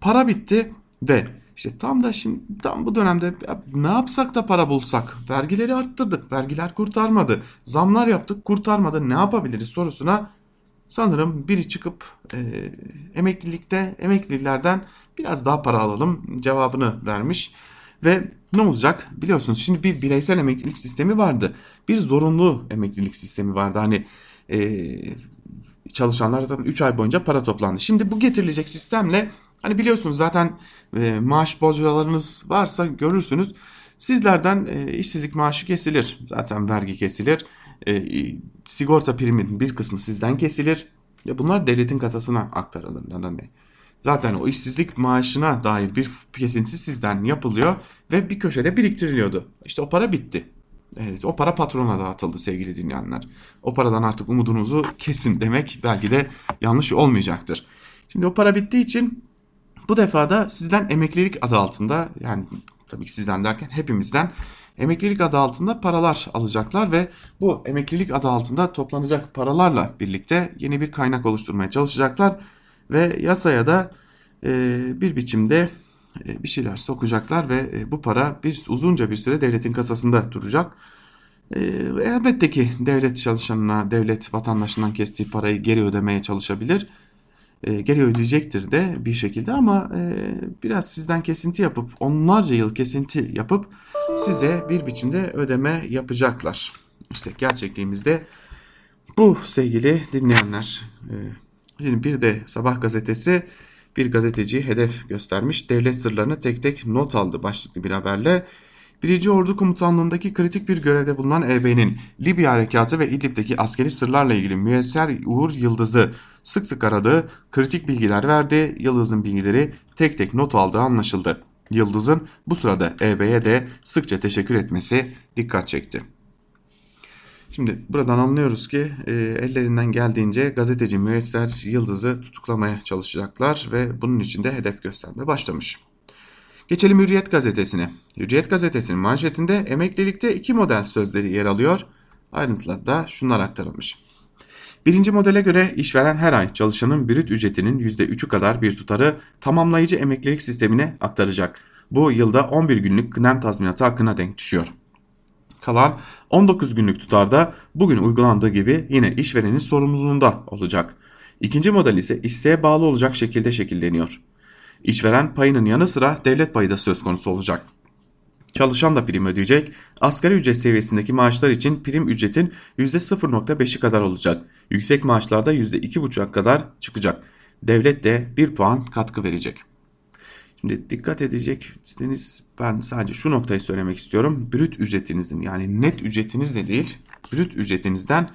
Para bitti Ve işte tam da şimdi tam bu dönemde ne yapsak da para bulsak vergileri arttırdık vergiler kurtarmadı zamlar yaptık kurtarmadı ne yapabiliriz sorusuna sanırım biri çıkıp e, emeklilikte emeklilerden biraz daha para alalım cevabını vermiş. Ve ne olacak biliyorsunuz şimdi bir bireysel emeklilik sistemi vardı. Bir zorunlu emeklilik sistemi vardı. Hani e, çalışanlardan 3 ay boyunca para toplandı. Şimdi bu getirilecek sistemle hani biliyorsunuz zaten e, maaş borcularınız varsa görürsünüz. Sizlerden e, işsizlik maaşı kesilir. Zaten vergi kesilir. E, sigorta primin bir kısmı sizden kesilir. Ya bunlar devletin kasasına aktarılır. Yani zaten o işsizlik maaşına dair bir kesinti sizden yapılıyor ve bir köşede biriktiriliyordu. İşte o para bitti. Evet o para patrona dağıtıldı sevgili dinleyenler. O paradan artık umudunuzu kesin demek belki de yanlış olmayacaktır. Şimdi o para bittiği için bu defa da sizden emeklilik adı altında yani tabii ki sizden derken hepimizden emeklilik adı altında paralar alacaklar ve bu emeklilik adı altında toplanacak paralarla birlikte yeni bir kaynak oluşturmaya çalışacaklar ve yasaya da e, bir biçimde e, bir şeyler sokacaklar ve e, bu para bir uzunca bir süre devletin kasasında duracak. E, elbette ki devlet çalışanına, devlet vatandaşından kestiği parayı geri ödemeye çalışabilir. Geri ödeyecektir de bir şekilde ama biraz sizden kesinti yapıp onlarca yıl kesinti yapıp size bir biçimde ödeme yapacaklar. İşte gerçekliğimizde bu sevgili dinleyenler. Şimdi bir de Sabah gazetesi bir gazeteci hedef göstermiş. Devlet sırlarını tek tek not aldı başlıklı bir haberle. Birinci Ordu Komutanlığındaki kritik bir görevde bulunan EB'nin Libya Harekatı ve İdlib'deki askeri sırlarla ilgili müesser Uğur Yıldız'ı sık sık aradı, kritik bilgiler verdi, Yıldız'ın bilgileri tek tek not aldığı anlaşıldı. Yıldız'ın bu sırada EB'ye de sıkça teşekkür etmesi dikkat çekti. Şimdi buradan anlıyoruz ki e, ellerinden geldiğince gazeteci Müesser Yıldız'ı tutuklamaya çalışacaklar ve bunun için de hedef göstermeye başlamış. Geçelim Hürriyet gazetesine. Hürriyet gazetesinin manşetinde emeklilikte iki model sözleri yer alıyor. Ayrıntılarda şunlar aktarılmış. Birinci modele göre işveren her ay çalışanın brüt ücretinin %3'ü kadar bir tutarı tamamlayıcı emeklilik sistemine aktaracak. Bu yılda 11 günlük kıdem tazminatı hakkına denk düşüyor. Kalan 19 günlük tutarda bugün uygulandığı gibi yine işverenin sorumluluğunda olacak. İkinci model ise isteğe bağlı olacak şekilde şekilleniyor. İşveren payının yanı sıra devlet payı da söz konusu olacak. Çalışan da prim ödeyecek. Asgari ücret seviyesindeki maaşlar için prim ücretin %0.5'i kadar olacak. Yüksek maaşlarda %2.5'a kadar çıkacak. Devlet de 1 puan katkı verecek. Şimdi dikkat edeceksiniz ben sadece şu noktayı söylemek istiyorum. Brüt ücretinizin yani net ücretiniz de değil brüt ücretinizden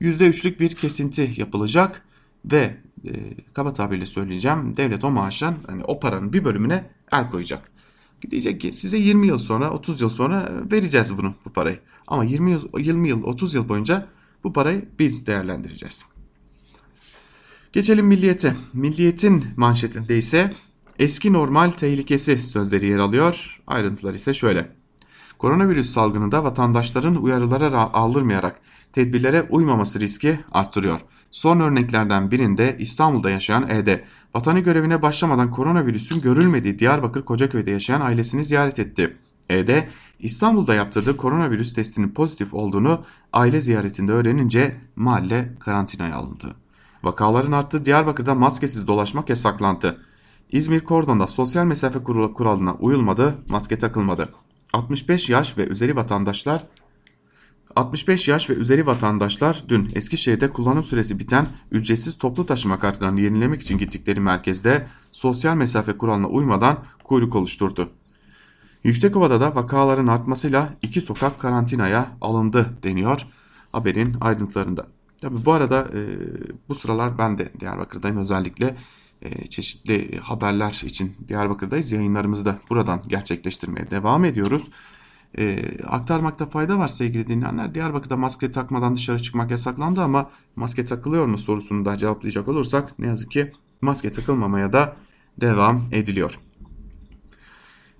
%3'lük bir kesinti yapılacak ve e, kaba tabirle söyleyeceğim devlet o maaştan hani o paranın bir bölümüne el koyacak. Diyecek ki size 20 yıl sonra 30 yıl sonra vereceğiz bunu bu parayı. Ama 20 yıl, 20 yıl 30 yıl boyunca bu parayı biz değerlendireceğiz. Geçelim milliyete. Milliyetin manşetinde ise eski normal tehlikesi sözleri yer alıyor. Ayrıntılar ise şöyle. Koronavirüs salgınında vatandaşların uyarılara aldırmayarak tedbirlere uymaması riski arttırıyor. Son örneklerden birinde İstanbul'da yaşayan E'de vatanı görevine başlamadan koronavirüsün görülmediği Diyarbakır Kocaköy'de yaşayan ailesini ziyaret etti. E'de İstanbul'da yaptırdığı koronavirüs testinin pozitif olduğunu aile ziyaretinde öğrenince mahalle karantinaya alındı. Vakaların arttığı Diyarbakır'da maskesiz dolaşmak yasaklandı. İzmir Kordon'da sosyal mesafe kuralına uyulmadı, maske takılmadı. 65 yaş ve üzeri vatandaşlar 65 yaş ve üzeri vatandaşlar dün Eskişehir'de kullanım süresi biten ücretsiz toplu taşıma kartlarını yenilemek için gittikleri merkezde sosyal mesafe kuralına uymadan kuyruk oluşturdu. Yüksekova'da da vakaların artmasıyla iki sokak karantinaya alındı deniyor haberin ayrıntılarında. Tabi bu arada e, bu sıralar ben de Diyarbakır'dayım özellikle e, çeşitli haberler için Diyarbakır'dayız. Yayınlarımızı da buradan gerçekleştirmeye devam ediyoruz. E, aktarmakta fayda var sevgili dinleyenler. Diyarbakır'da maske takmadan dışarı çıkmak yasaklandı ama maske takılıyor mu sorusunu da cevaplayacak olursak ne yazık ki maske takılmamaya da devam ediliyor.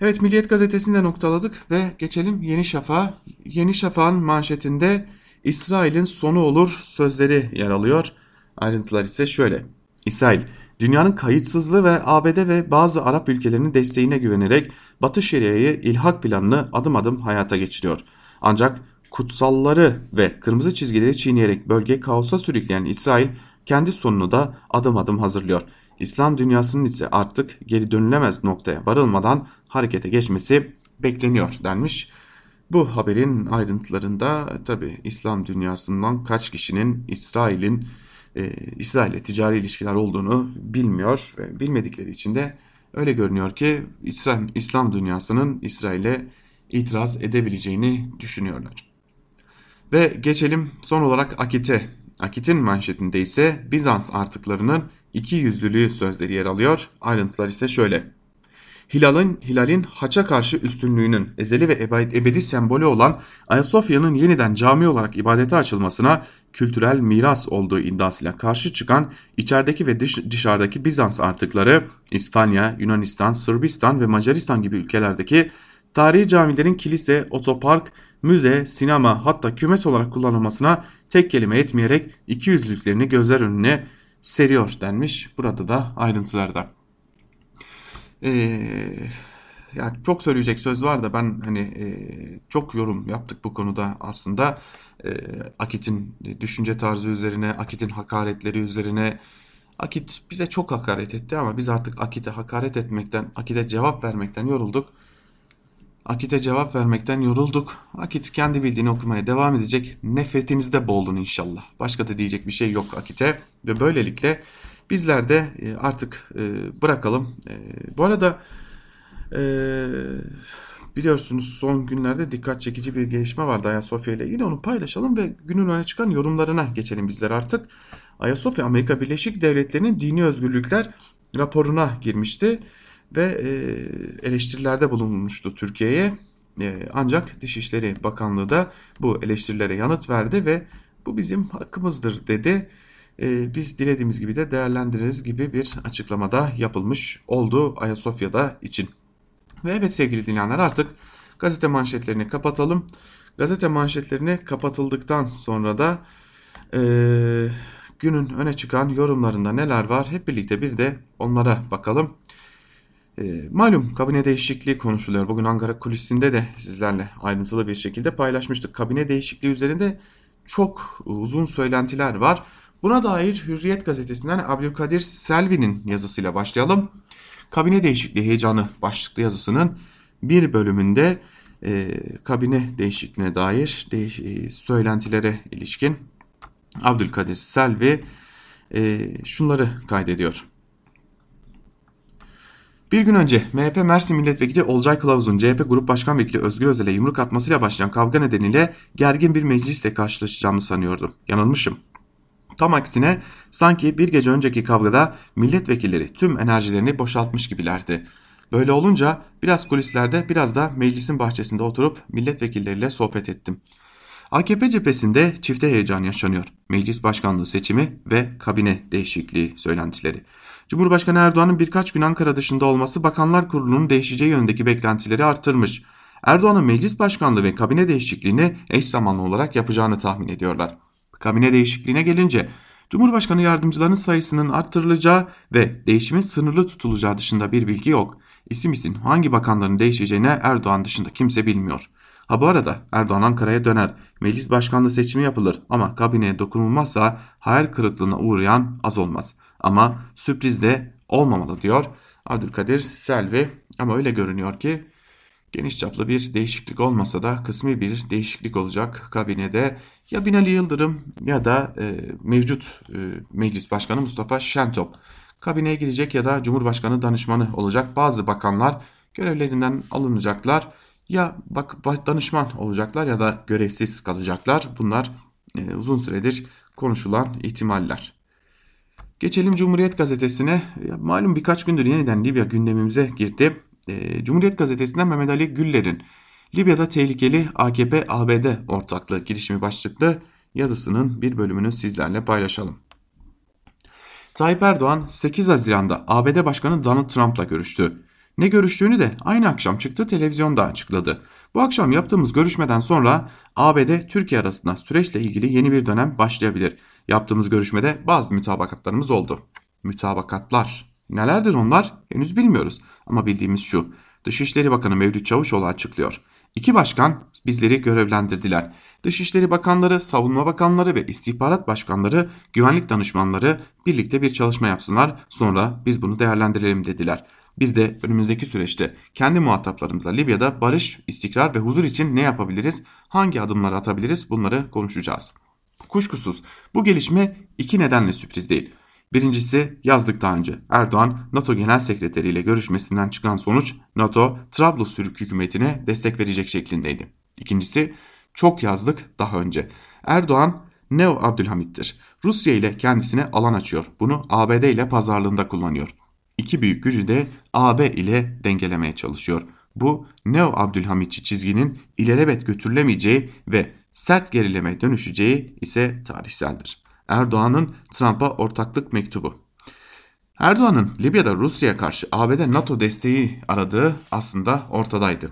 Evet Milliyet Gazetesi'nde noktaladık ve geçelim Yeni Şafak'a. Yeni Şafak'ın manşetinde İsrail'in sonu olur sözleri yer alıyor. Ayrıntılar ise şöyle. İsrail dünyanın kayıtsızlığı ve ABD ve bazı Arap ülkelerinin desteğine güvenerek Batı Şeria'yı ilhak planını adım adım hayata geçiriyor. Ancak kutsalları ve kırmızı çizgileri çiğneyerek bölge kaosa sürükleyen İsrail kendi sonunu da adım adım hazırlıyor. İslam dünyasının ise artık geri dönülemez noktaya varılmadan harekete geçmesi bekleniyor denmiş. Bu haberin ayrıntılarında tabi İslam dünyasından kaç kişinin İsrail'in e, İsrail'le ticari ilişkiler olduğunu bilmiyor ve bilmedikleri için de öyle görünüyor ki İslam, İslam dünyasının İsrail'e itiraz edebileceğini düşünüyorlar. Ve geçelim son olarak Akit'e. Akit'in manşetinde ise Bizans artıklarının iki yüzlülüğü sözleri yer alıyor. Ayrıntılar ise şöyle. Hilal'in Hilal'in haça karşı üstünlüğünün ezeli ve ebedi sembolü olan Ayasofya'nın yeniden cami olarak ibadete açılmasına kültürel miras olduğu iddiasıyla karşı çıkan içerideki ve dış, dışarıdaki Bizans artıkları İspanya, Yunanistan, Sırbistan ve Macaristan gibi ülkelerdeki tarihi camilerin kilise, otopark, müze, sinema hatta kümes olarak kullanılmasına tek kelime etmeyerek iki yüzlüklerini gözler önüne seriyor denmiş. Burada da ayrıntılarda. Ee, ya çok söyleyecek söz var da ben hani e, çok yorum yaptık bu konuda aslında. E, Akit'in düşünce tarzı üzerine, Akit'in hakaretleri üzerine. Akit bize çok hakaret etti ama biz artık Akit'e hakaret etmekten, Akit'e cevap vermekten yorulduk. Akit'e cevap vermekten yorulduk. Akit kendi bildiğini okumaya devam edecek. Nefretimizde boğulun inşallah. Başka da diyecek bir şey yok Akit'e. Ve böylelikle bizler de e, artık e, bırakalım. E, bu arada biliyorsunuz son günlerde dikkat çekici bir gelişme vardı Ayasofya ile ilgili. Onu paylaşalım ve günün öne çıkan yorumlarına geçelim bizler artık. Ayasofya Amerika Birleşik Devletleri'nin dini özgürlükler raporuna girmişti ve eleştirilerde bulunmuştu Türkiye'ye. Ancak Dışişleri Bakanlığı da bu eleştirilere yanıt verdi ve bu bizim hakkımızdır dedi. E, biz dilediğimiz gibi de değerlendiririz gibi bir açıklamada yapılmış oldu Ayasofya'da için. Ve evet sevgili dinleyenler artık gazete manşetlerini kapatalım. Gazete manşetlerini kapatıldıktan sonra da e, günün öne çıkan yorumlarında neler var hep birlikte bir de onlara bakalım. E, malum kabine değişikliği konuşuluyor. Bugün Ankara kulisinde de sizlerle ayrıntılı bir şekilde paylaşmıştık. Kabine değişikliği üzerinde çok uzun söylentiler var. Buna dair Hürriyet gazetesinden Abdülkadir Selvi'nin yazısıyla başlayalım. Kabine değişikliği heyecanı başlıklı yazısının bir bölümünde e, kabine değişikliğine dair değiş, e, söylentilere ilişkin Abdülkadir Selvi e, şunları kaydediyor. Bir gün önce MHP Mersin Milletvekili Olcay Kılavuz'un CHP Grup Başkan Vekili Özgür Özel'e yumruk atmasıyla başlayan kavga nedeniyle gergin bir meclisle karşılaşacağımı sanıyordum. Yanılmışım. Tam aksine sanki bir gece önceki kavgada milletvekilleri tüm enerjilerini boşaltmış gibilerdi. Böyle olunca biraz kulislerde biraz da meclisin bahçesinde oturup milletvekilleriyle sohbet ettim. AKP cephesinde çifte heyecan yaşanıyor. Meclis başkanlığı seçimi ve kabine değişikliği söylentileri. Cumhurbaşkanı Erdoğan'ın birkaç gün Ankara dışında olması Bakanlar Kurulu'nun değişeceği yönündeki beklentileri arttırmış. Erdoğan'ın meclis başkanlığı ve kabine değişikliğini eş zamanlı olarak yapacağını tahmin ediyorlar. Kabine değişikliğine gelince Cumhurbaşkanı yardımcılarının sayısının arttırılacağı ve değişimin sınırlı tutulacağı dışında bir bilgi yok. İsim isim hangi bakanların değişeceğine Erdoğan dışında kimse bilmiyor. Ha bu arada Erdoğan Ankara'ya döner, meclis başkanlığı seçimi yapılır ama kabineye dokunulmazsa hayal kırıklığına uğrayan az olmaz. Ama sürpriz de olmamalı diyor Abdülkadir Selvi. Ama öyle görünüyor ki geniş çaplı bir değişiklik olmasa da kısmi bir değişiklik olacak kabinede. Ya Binali Yıldırım ya da e, mevcut e, meclis başkanı Mustafa Şentop kabineye girecek ya da Cumhurbaşkanı danışmanı olacak. Bazı bakanlar görevlerinden alınacaklar. Ya bak danışman olacaklar ya da görevsiz kalacaklar. Bunlar e, uzun süredir konuşulan ihtimaller. Geçelim Cumhuriyet Gazetesi'ne. Malum birkaç gündür yeniden Libya gündemimize girdi. E, Cumhuriyet Gazetesi'nden Mehmet Ali Güller'in Libya'da tehlikeli AKP-ABD ortaklığı girişimi başlıklı yazısının bir bölümünü sizlerle paylaşalım. Tayyip Erdoğan 8 Haziran'da ABD Başkanı Donald Trump'la görüştü. Ne görüştüğünü de aynı akşam çıktı televizyonda açıkladı. Bu akşam yaptığımız görüşmeden sonra ABD Türkiye arasında süreçle ilgili yeni bir dönem başlayabilir. Yaptığımız görüşmede bazı mütabakatlarımız oldu. mütabakatlar. Nelerdir onlar? Henüz bilmiyoruz ama bildiğimiz şu. Dışişleri Bakanı Mevlüt Çavuşoğlu açıklıyor. İki başkan bizleri görevlendirdiler. Dışişleri Bakanları, Savunma Bakanları ve İstihbarat Başkanları, güvenlik danışmanları birlikte bir çalışma yapsınlar. Sonra biz bunu değerlendirelim dediler. Biz de önümüzdeki süreçte kendi muhataplarımızla Libya'da barış, istikrar ve huzur için ne yapabiliriz, hangi adımları atabiliriz bunları konuşacağız. Kuşkusuz bu gelişme iki nedenle sürpriz değil. Birincisi yazdık daha önce Erdoğan NATO Genel Sekreteri ile görüşmesinden çıkan sonuç NATO Trablus hükümetine destek verecek şeklindeydi. İkincisi çok yazdık daha önce. Erdoğan Neo Abdülhamit'tir. Rusya ile kendisine alan açıyor. Bunu ABD ile pazarlığında kullanıyor. İki büyük gücü de AB ile dengelemeye çalışıyor. Bu Neo Abdülhamitçi çizginin ilelebet götürülemeyeceği ve sert gerileme dönüşeceği ise tarihseldir. Erdoğan'ın Trump'a ortaklık mektubu. Erdoğan'ın Libya'da Rusya'ya karşı ABD NATO desteği aradığı aslında ortadaydı.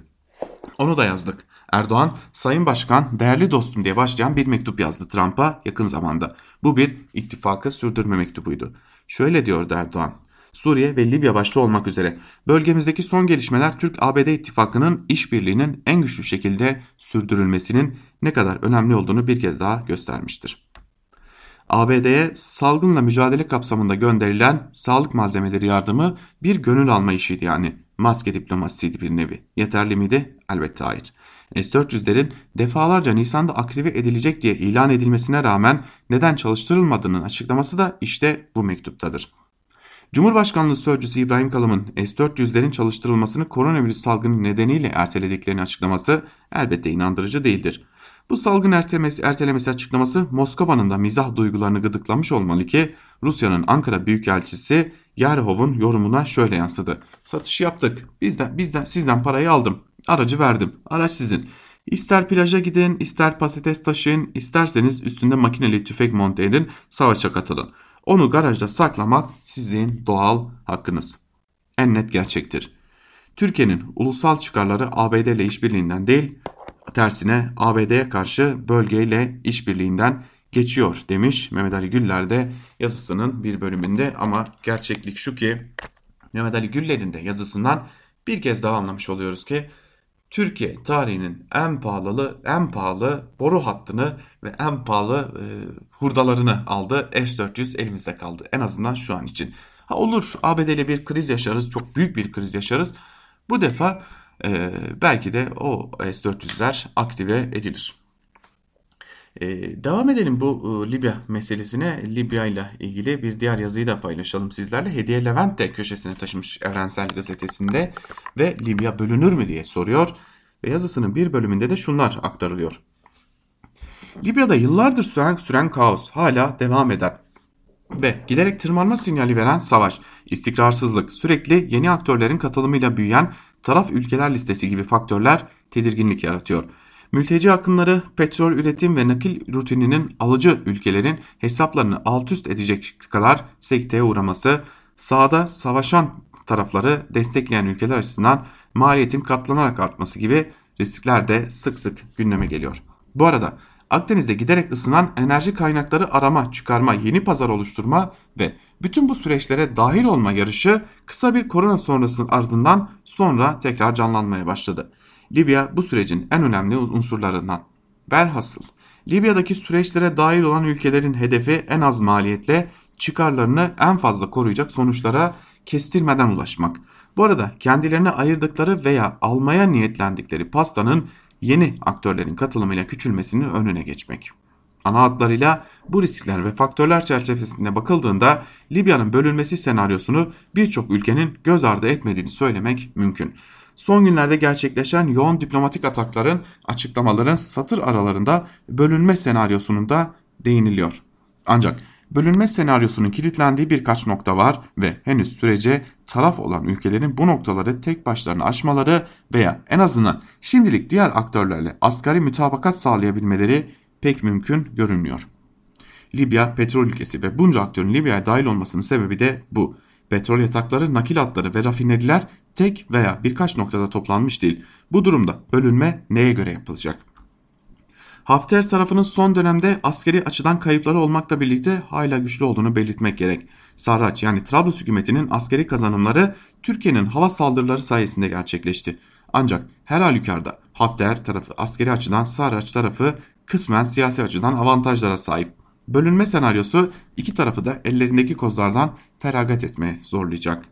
Onu da yazdık. Erdoğan, Sayın Başkan, değerli dostum diye başlayan bir mektup yazdı Trump'a yakın zamanda. Bu bir ittifakı sürdürme mektubuydu. Şöyle diyordu Erdoğan. Suriye ve Libya başta olmak üzere bölgemizdeki son gelişmeler Türk-ABD ittifakının işbirliğinin en güçlü şekilde sürdürülmesinin ne kadar önemli olduğunu bir kez daha göstermiştir. ABD'ye salgınla mücadele kapsamında gönderilen sağlık malzemeleri yardımı bir gönül alma işiydi yani. Maske diplomasiydi bir nevi. Yeterli miydi? Elbette hayır. S-400'lerin defalarca Nisan'da aktive edilecek diye ilan edilmesine rağmen neden çalıştırılmadığının açıklaması da işte bu mektuptadır. Cumhurbaşkanlığı Sözcüsü İbrahim Kalın'ın S-400'lerin çalıştırılmasını koronavirüs salgını nedeniyle ertelediklerini açıklaması elbette inandırıcı değildir. Bu salgın ertelemesi, ertelemesi açıklaması Moskova'nın da mizah duygularını gıdıklamış olmalı ki Rusya'nın Ankara Büyükelçisi Yerhov'un yorumuna şöyle yansıdı. Satış yaptık. Bizden, bizden, sizden parayı aldım. Aracı verdim. Araç sizin. İster plaja gidin, ister patates taşıyın, isterseniz üstünde makineli tüfek monte edin, savaşa katılın. Onu garajda saklamak sizin doğal hakkınız. En net gerçektir. Türkiye'nin ulusal çıkarları ABD ile işbirliğinden değil, tersine ABD'ye karşı bölgeyle işbirliğinden geçiyor demiş Mehmet Ali Güller de yazısının bir bölümünde ama gerçeklik şu ki Mehmet Ali Güller'in de yazısından bir kez daha anlamış oluyoruz ki Türkiye tarihinin en pahalı en pahalı boru hattını ve en pahalı e, hurdalarını aldı. S-400 elimizde kaldı. En azından şu an için. Ha olur ABD ile bir kriz yaşarız. Çok büyük bir kriz yaşarız. Bu defa e, belki de o S-400'ler aktive edilir. E, devam edelim bu e, Libya meselesine. Libya ile ilgili bir diğer yazıyı da paylaşalım sizlerle. Hediye Levent de köşesine taşımış Evrensel Gazetesi'nde ve Libya bölünür mü diye soruyor. Ve yazısının bir bölümünde de şunlar aktarılıyor. Libya'da yıllardır süren, süren kaos hala devam eder. Ve giderek tırmanma sinyali veren savaş, istikrarsızlık, sürekli yeni aktörlerin katılımıyla büyüyen taraf ülkeler listesi gibi faktörler tedirginlik yaratıyor. Mülteci akınları, petrol üretim ve nakil rutininin alıcı ülkelerin hesaplarını alt üst edecek kadar sekteye uğraması, sahada savaşan tarafları destekleyen ülkeler açısından maliyetin katlanarak artması gibi riskler de sık sık gündeme geliyor. Bu arada Akdeniz'de giderek ısınan enerji kaynakları arama, çıkarma, yeni pazar oluşturma ve bütün bu süreçlere dahil olma yarışı kısa bir korona sonrasının ardından sonra tekrar canlanmaya başladı. Libya bu sürecin en önemli unsurlarından. Velhasıl Libya'daki süreçlere dahil olan ülkelerin hedefi en az maliyetle çıkarlarını en fazla koruyacak sonuçlara kestirmeden ulaşmak. Bu arada kendilerine ayırdıkları veya almaya niyetlendikleri pastanın yeni aktörlerin katılımıyla küçülmesinin önüne geçmek. Ana hatlarıyla bu riskler ve faktörler çerçevesinde bakıldığında Libya'nın bölünmesi senaryosunu birçok ülkenin göz ardı etmediğini söylemek mümkün. Son günlerde gerçekleşen yoğun diplomatik atakların, açıklamaların satır aralarında bölünme senaryosunun da değiniliyor. Ancak bölünme senaryosunun kilitlendiği birkaç nokta var ve henüz sürece taraf olan ülkelerin bu noktaları tek başlarına aşmaları veya en azından şimdilik diğer aktörlerle asgari mütabakat sağlayabilmeleri pek mümkün görünmüyor. Libya petrol ülkesi ve bunca aktörün Libya'ya dahil olmasının sebebi de bu. Petrol yatakları, nakil hatları ve rafineriler tek veya birkaç noktada toplanmış değil. Bu durumda bölünme neye göre yapılacak? Hafter tarafının son dönemde askeri açıdan kayıpları olmakla birlikte hala güçlü olduğunu belirtmek gerek. Sarraç yani Trablus hükümetinin askeri kazanımları Türkiye'nin hava saldırıları sayesinde gerçekleşti. Ancak her halükarda Hafter tarafı askeri açıdan Sarraç tarafı kısmen siyasi açıdan avantajlara sahip. Bölünme senaryosu iki tarafı da ellerindeki kozlardan feragat etmeye zorlayacak.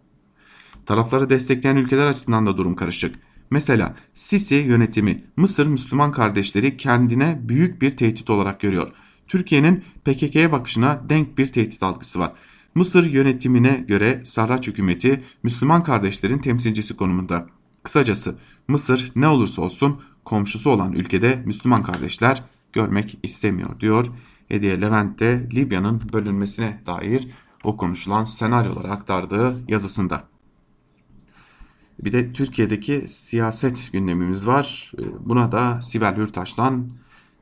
Tarafları destekleyen ülkeler açısından da durum karışık. Mesela Sisi yönetimi Mısır Müslüman kardeşleri kendine büyük bir tehdit olarak görüyor. Türkiye'nin PKK'ye bakışına denk bir tehdit algısı var. Mısır yönetimine göre Sarraç hükümeti Müslüman kardeşlerin temsilcisi konumunda. Kısacası Mısır ne olursa olsun komşusu olan ülkede Müslüman kardeşler görmek istemiyor diyor. Hediye Levent de Libya'nın bölünmesine dair o konuşulan senaryoları aktardığı yazısında. Bir de Türkiye'deki siyaset gündemimiz var. Buna da Sibel Hürtaş'tan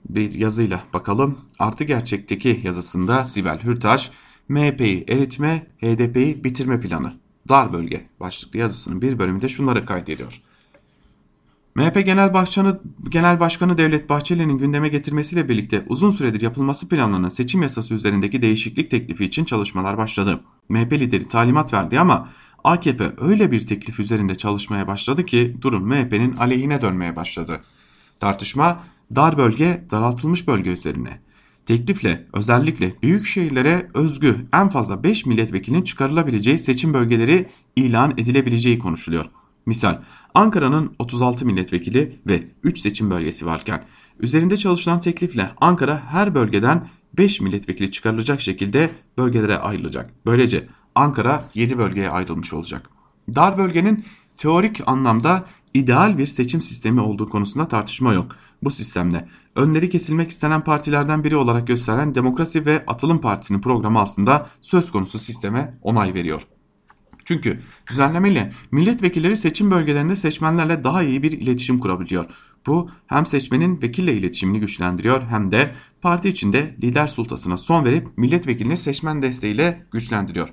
bir yazıyla bakalım. Artı gerçekteki yazısında Sibel Hürtaş MHP'yi eritme, HDP'yi bitirme planı. Dar bölge başlıklı yazısının bir bölümünde şunları kaydediyor. MHP Genel Başkanı, Genel Başkanı Devlet Bahçeli'nin gündeme getirmesiyle birlikte uzun süredir yapılması planlanan seçim yasası üzerindeki değişiklik teklifi için çalışmalar başladı. MHP lideri talimat verdi ama AKP öyle bir teklif üzerinde çalışmaya başladı ki durum MHP'nin aleyhine dönmeye başladı. Tartışma dar bölge, daraltılmış bölge üzerine. Teklifle özellikle büyük şehirlere özgü en fazla 5 milletvekilinin çıkarılabileceği seçim bölgeleri ilan edilebileceği konuşuluyor. Misal Ankara'nın 36 milletvekili ve 3 seçim bölgesi varken üzerinde çalışılan teklifle Ankara her bölgeden 5 milletvekili çıkarılacak şekilde bölgelere ayrılacak. Böylece Ankara 7 bölgeye ayrılmış olacak. Dar bölgenin teorik anlamda ideal bir seçim sistemi olduğu konusunda tartışma yok. Bu sistemde önleri kesilmek istenen partilerden biri olarak gösteren Demokrasi ve Atılım Partisi'nin programı aslında söz konusu sisteme onay veriyor. Çünkü düzenlemeyle milletvekilleri seçim bölgelerinde seçmenlerle daha iyi bir iletişim kurabiliyor. Bu hem seçmenin vekille iletişimini güçlendiriyor hem de parti içinde lider sultasına son verip milletvekilini seçmen desteğiyle güçlendiriyor.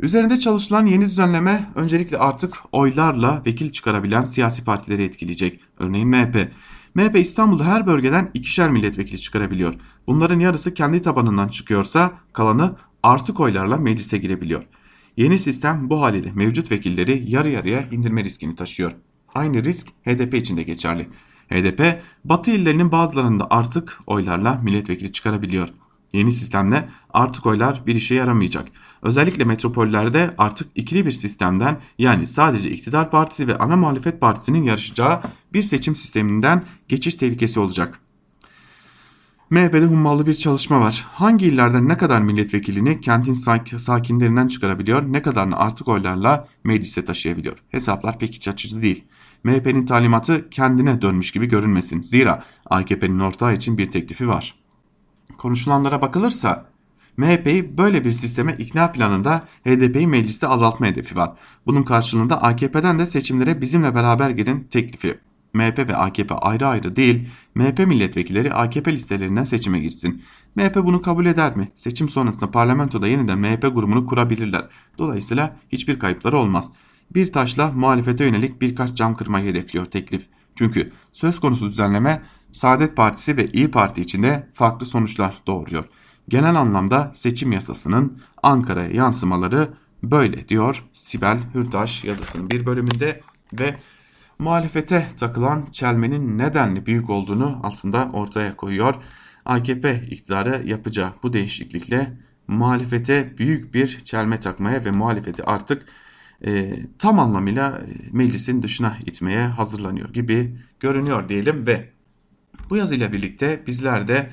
Üzerinde çalışılan yeni düzenleme öncelikle artık oylarla vekil çıkarabilen siyasi partileri etkileyecek. Örneğin MHP. MHP İstanbul'da her bölgeden ikişer milletvekili çıkarabiliyor. Bunların yarısı kendi tabanından çıkıyorsa kalanı artık oylarla meclise girebiliyor. Yeni sistem bu haliyle mevcut vekilleri yarı yarıya indirme riskini taşıyor. Aynı risk HDP için de geçerli. HDP batı illerinin bazılarında artık oylarla milletvekili çıkarabiliyor. Yeni sistemle artık oylar bir işe yaramayacak. Özellikle metropollerde artık ikili bir sistemden yani sadece iktidar partisi ve ana muhalefet partisinin yarışacağı bir seçim sisteminden geçiş tehlikesi olacak. MHP'de hummalı bir çalışma var. Hangi illerden ne kadar milletvekilini kentin sakinlerinden çıkarabiliyor, ne kadarını artık oylarla meclise taşıyabiliyor? Hesaplar pek iç açıcı değil. MHP'nin talimatı kendine dönmüş gibi görünmesin. Zira AKP'nin ortağı için bir teklifi var. Konuşulanlara bakılırsa MHP'yi böyle bir sisteme ikna planında HDP'yi mecliste azaltma hedefi var. Bunun karşılığında AKP'den de seçimlere bizimle beraber girin teklifi. MHP ve AKP ayrı ayrı değil, MHP milletvekilleri AKP listelerinden seçime girsin. MHP bunu kabul eder mi? Seçim sonrasında parlamentoda yeniden MHP grubunu kurabilirler. Dolayısıyla hiçbir kayıpları olmaz. Bir taşla muhalefete yönelik birkaç cam kırmayı hedefliyor teklif. Çünkü söz konusu düzenleme Saadet Partisi ve İyi Parti içinde farklı sonuçlar doğuruyor. Genel anlamda seçim yasasının Ankara'ya yansımaları böyle diyor Sibel Hürtaş yazısının bir bölümünde ve muhalefete takılan çelmenin nedenli büyük olduğunu aslında ortaya koyuyor. AKP iktidarı yapacağı bu değişiklikle muhalefete büyük bir çelme takmaya ve muhalefeti artık e, tam anlamıyla e, meclisin dışına itmeye hazırlanıyor gibi görünüyor diyelim ve bu yazıyla birlikte bizler de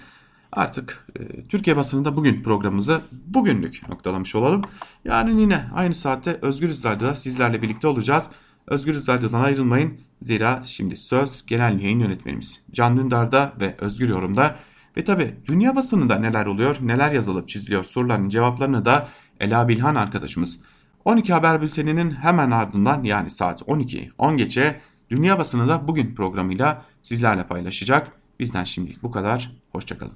artık e, Türkiye basınında bugün programımızı bugünlük noktalamış olalım. Yarın yine aynı saatte Özgür Radyo'da sizlerle birlikte olacağız. Özgür Radyo'dan ayrılmayın. Zira şimdi söz genel yayın yönetmenimiz Can Dündar'da ve Özgür Yorum'da ve tabi dünya basınında neler oluyor, neler yazılıp çiziliyor soruların cevaplarını da Ela Bilhan arkadaşımız 12 haber bülteninin hemen ardından yani saat 12 10 geçe dünya basını da bugün programıyla sizlerle paylaşacak. Bizden şimdilik bu kadar. Hoşçakalın.